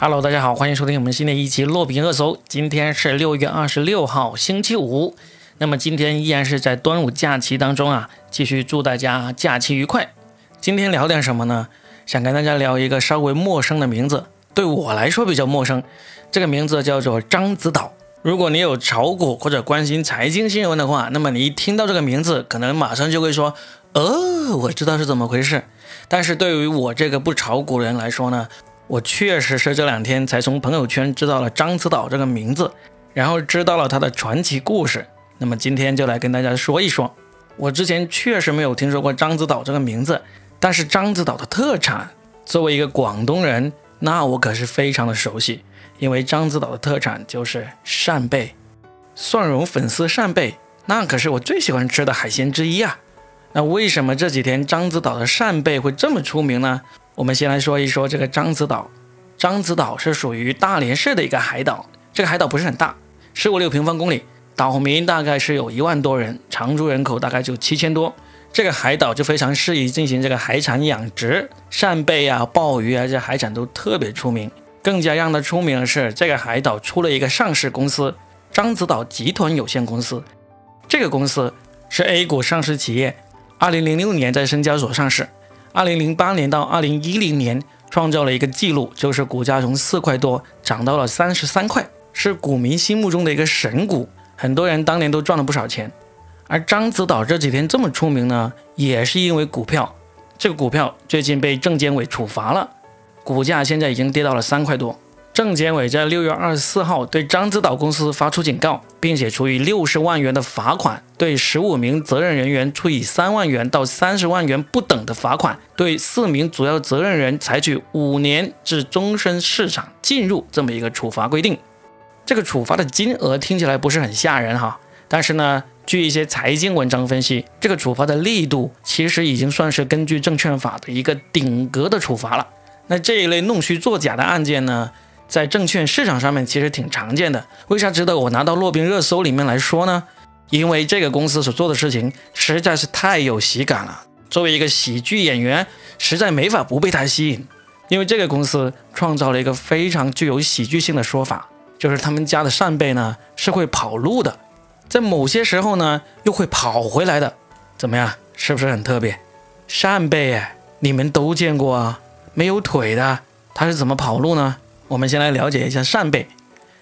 Hello，大家好，欢迎收听我们新的一期落屏热搜。今天是六月二十六号，星期五。那么今天依然是在端午假期当中啊，继续祝大家假期愉快。今天聊点什么呢？想跟大家聊一个稍微陌生的名字，对我来说比较陌生。这个名字叫做獐子岛。如果你有炒股或者关心财经新闻的话，那么你一听到这个名字，可能马上就会说：“哦，我知道是怎么回事。”但是对于我这个不炒股人来说呢？我确实是这两天才从朋友圈知道了獐子岛这个名字，然后知道了它的传奇故事。那么今天就来跟大家说一说。我之前确实没有听说过獐子岛这个名字，但是獐子岛的特产，作为一个广东人，那我可是非常的熟悉。因为獐子岛的特产就是扇贝，蒜蓉粉丝扇贝，那可是我最喜欢吃的海鲜之一啊。那为什么这几天獐子岛的扇贝会这么出名呢？我们先来说一说这个獐子岛。獐子岛是属于大连市的一个海岛，这个海岛不是很大，十五六平方公里，岛民大概是有一万多人，常住人口大概就七千多。这个海岛就非常适宜进行这个海产养殖，扇贝啊、鲍鱼啊这海产都特别出名。更加让它出名的是，这个海岛出了一个上市公司——獐子岛集团有限公司。这个公司是 A 股上市企业，二零零六年在深交所上市。二零零八年到二零一零年，创造了一个记录，就是股价从四块多涨到了三十三块，是股民心目中的一个神股，很多人当年都赚了不少钱。而獐子岛这几天这么出名呢，也是因为股票，这个股票最近被证监会处罚了，股价现在已经跌到了三块多。证监委在六月二十四号对獐子岛公司发出警告，并且处以六十万元的罚款，对十五名责任人员处以三万元到三十万元不等的罚款，对四名主要责任人采取五年至终身市场禁入这么一个处罚规定。这个处罚的金额听起来不是很吓人哈，但是呢，据一些财经文章分析，这个处罚的力度其实已经算是根据证券法的一个顶格的处罚了。那这一类弄虚作假的案件呢？在证券市场上面其实挺常见的，为啥值得我拿到洛宾热搜里面来说呢？因为这个公司所做的事情实在是太有喜感了。作为一个喜剧演员，实在没法不被他吸引。因为这个公司创造了一个非常具有喜剧性的说法，就是他们家的扇贝呢是会跑路的，在某些时候呢又会跑回来的。怎么样，是不是很特别？扇贝，你们都见过啊，没有腿的，它是怎么跑路呢？我们先来了解一下扇贝。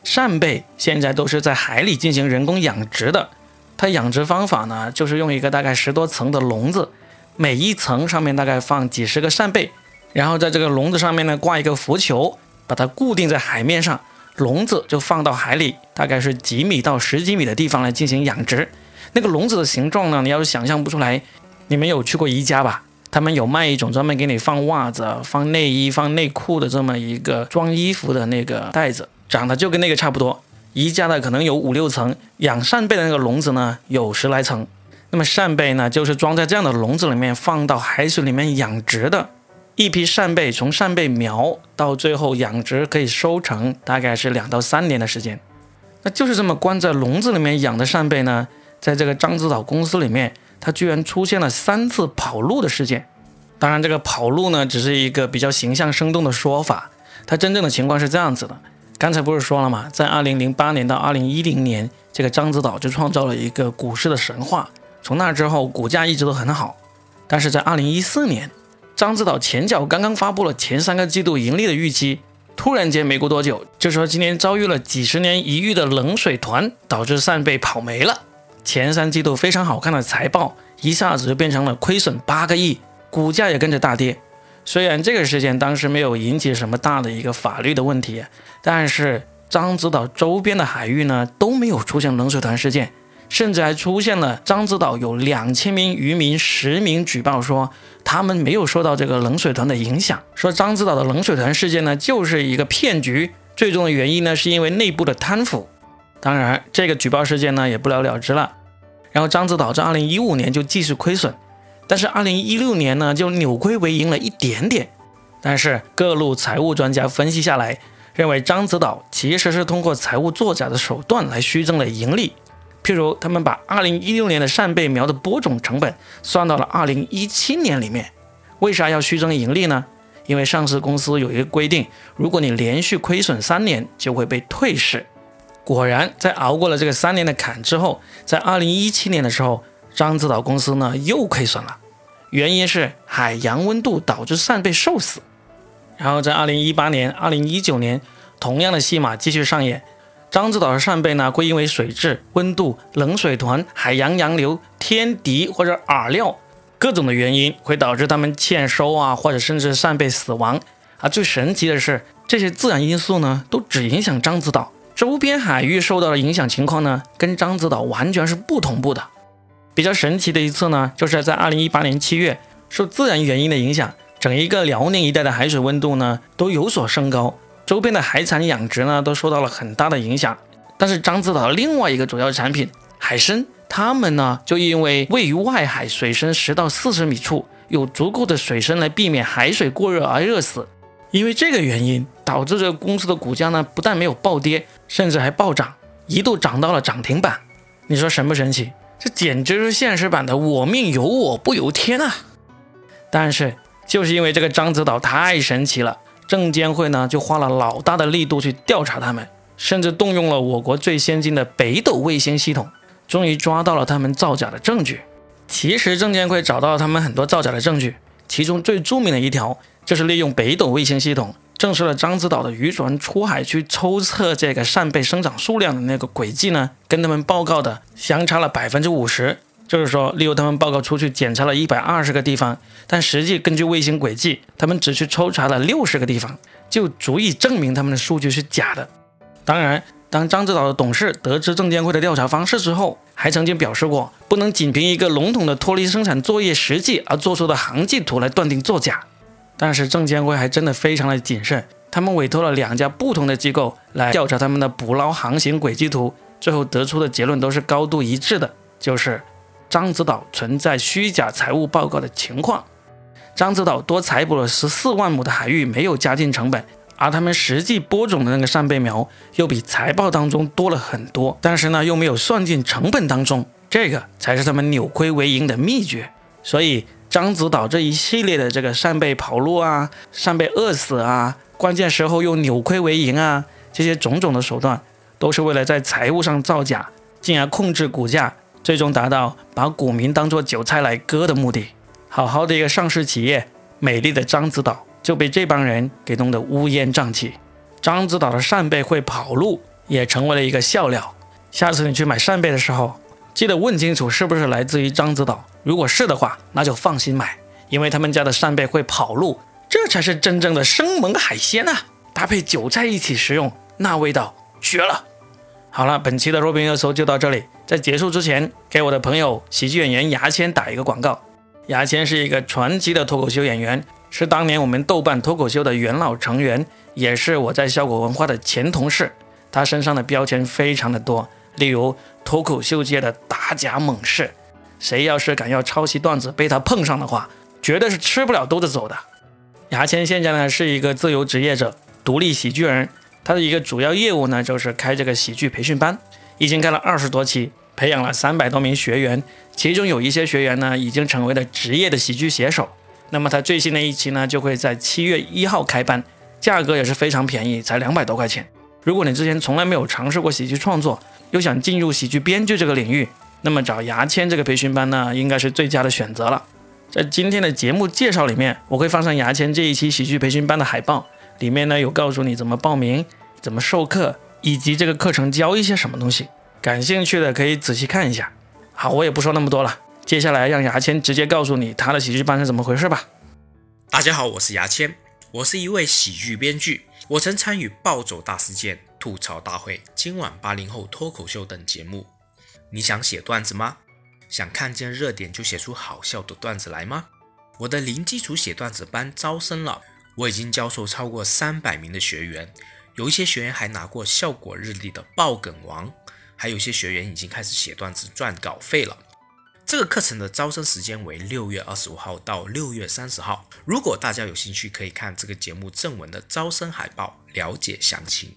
扇贝现在都是在海里进行人工养殖的。它养殖方法呢，就是用一个大概十多层的笼子，每一层上面大概放几十个扇贝，然后在这个笼子上面呢挂一个浮球，把它固定在海面上，笼子就放到海里，大概是几米到十几米的地方来进行养殖。那个笼子的形状呢，你要是想象不出来，你们有去过宜家吧？他们有卖一种专门给你放袜子、放内衣、放内裤的这么一个装衣服的那个袋子，长得就跟那个差不多。宜家的可能有五六层，养扇贝的那个笼子呢有十来层。那么扇贝呢，就是装在这样的笼子里面，放到海水里面养殖的。一批扇贝从扇贝苗到最后养殖可以收成，大概是两到三年的时间。那就是这么关在笼子里面养的扇贝呢，在这个獐子岛公司里面。它居然出现了三次跑路的事件，当然，这个跑路呢，只是一个比较形象生动的说法。它真正的情况是这样子的：刚才不是说了吗？在二零零八年到二零一零年，这个獐子岛就创造了一个股市的神话。从那之后，股价一直都很好。但是在二零一四年，獐子岛前脚刚刚发布了前三个季度盈利的预期，突然间没过多久，就说今年遭遇了几十年一遇的冷水团，导致扇贝跑没了。前三季度非常好看的财报，一下子就变成了亏损八个亿，股价也跟着大跌。虽然这个事件当时没有引起什么大的一个法律的问题，但是獐子岛周边的海域呢都没有出现冷水团事件，甚至还出现了獐子岛有两千名渔民实名举报说他们没有受到这个冷水团的影响，说獐子岛的冷水团事件呢就是一个骗局，最终的原因呢是因为内部的贪腐。当然，这个举报事件呢也不了了之了。然后獐子岛在二零一五年就继续亏损，但是二零一六年呢就扭亏为盈了一点点。但是各路财务专家分析下来，认为獐子岛其实是通过财务作假的手段来虚增了盈利。譬如他们把二零一六年的扇贝苗的播种成本算到了二零一七年里面，为啥要虚增盈利呢？因为上市公司有一个规定，如果你连续亏损三年，就会被退市。果然，在熬过了这个三年的坎之后，在二零一七年的时候，獐子岛公司呢又亏损了，原因是海洋温度导致扇贝受死。然后在二零一八年、二零一九年，同样的戏码继续上演。獐子岛的扇贝呢，会因为水质、温度、冷水团、海洋洋流、天敌或者饵料各种的原因，会导致它们欠收啊，或者甚至扇贝死亡。啊，最神奇的是，这些自然因素呢，都只影响獐子岛周边海域受到的影响情况呢，跟獐子岛完全是不同步的。比较神奇的一次呢，就是在二零一八年七月，受自然原因的影响，整一个辽宁一带的海水温度呢，都有所升高。周边的海产养殖呢，都受到了很大的影响。但是獐子岛另外一个主要产品海参，它们呢就因为位于外海，水深十到四十米处，有足够的水深来避免海水过热而热死。因为这个原因，导致这个公司的股价呢不但没有暴跌，甚至还暴涨，一度涨到了涨停板。你说神不神奇？这简直是现实版的“我命由我不由天”啊！但是就是因为这个獐子岛太神奇了。证监会呢，就花了老大的力度去调查他们，甚至动用了我国最先进的北斗卫星系统，终于抓到了他们造假的证据。其实证监会找到了他们很多造假的证据，其中最著名的一条就是利用北斗卫星系统证实了獐子岛的渔船出海去抽测这个扇贝生长数量的那个轨迹呢，跟他们报告的相差了百分之五十。就是说，例如他们报告出去检查了一百二十个地方，但实际根据卫星轨迹，他们只去抽查了六十个地方，就足以证明他们的数据是假的。当然，当獐子岛的董事得知证监会的调查方式之后，还曾经表示过，不能仅凭一个笼统的脱离生产作业实际而做出的航迹图来断定作假。但是证监会还真的非常的谨慎，他们委托了两家不同的机构来调查他们的捕捞航行轨迹图，最后得出的结论都是高度一致的，就是。獐子岛存在虚假财务报告的情况。獐子岛多采捕了十四万亩的海域，没有加进成本，而他们实际播种的那个扇贝苗又比财报当中多了很多，但是呢又没有算进成本当中，这个才是他们扭亏为盈的秘诀。所以獐子岛这一系列的这个扇贝跑路啊，扇贝饿死啊，关键时候又扭亏为盈啊，这些种种的手段，都是为了在财务上造假，进而控制股价。最终达到把股民当作韭菜来割的目的。好好的一个上市企业，美丽的獐子岛就被这帮人给弄得乌烟瘴气。獐子岛的扇贝会跑路，也成为了一个笑料。下次你去买扇贝的时候，记得问清楚是不是来自于獐子岛。如果是的话，那就放心买，因为他们家的扇贝会跑路，这才是真正的生猛海鲜啊！搭配韭菜一起食用，那味道绝了。好了，本期的若冰热搜就到这里。在结束之前，给我的朋友喜剧演员牙签打一个广告。牙签是一个传奇的脱口秀演员，是当年我们豆瓣脱口秀的元老成员，也是我在效果文化的前同事。他身上的标签非常的多，例如脱口秀界的打假猛士，谁要是敢要抄袭段子被他碰上的话，绝对是吃不了兜着走的。牙签现在呢是一个自由职业者，独立喜剧人。他的一个主要业务呢，就是开这个喜剧培训班，已经开了二十多期，培养了三百多名学员，其中有一些学员呢，已经成为了职业的喜剧写手。那么他最新的一期呢，就会在七月一号开班，价格也是非常便宜，才两百多块钱。如果你之前从来没有尝试过喜剧创作，又想进入喜剧编剧这个领域，那么找牙签这个培训班呢，应该是最佳的选择了。在今天的节目介绍里面，我会放上牙签这一期喜剧培训班的海报。里面呢有告诉你怎么报名、怎么授课，以及这个课程教一些什么东西。感兴趣的可以仔细看一下。好，我也不说那么多了，接下来让牙签直接告诉你他的喜剧班是怎么回事吧。大家好，我是牙签，我是一位喜剧编剧，我曾参与《暴走大事件》、《吐槽大会》、《今晚八零后脱口秀》等节目。你想写段子吗？想看见热点就写出好笑的段子来吗？我的零基础写段子班招生了。我已经教授超过三百名的学员，有一些学员还拿过效果日历的爆梗王，还有些学员已经开始写段子赚稿费了。这个课程的招生时间为六月二十五号到六月三十号。如果大家有兴趣，可以看这个节目正文的招生海报，了解详情。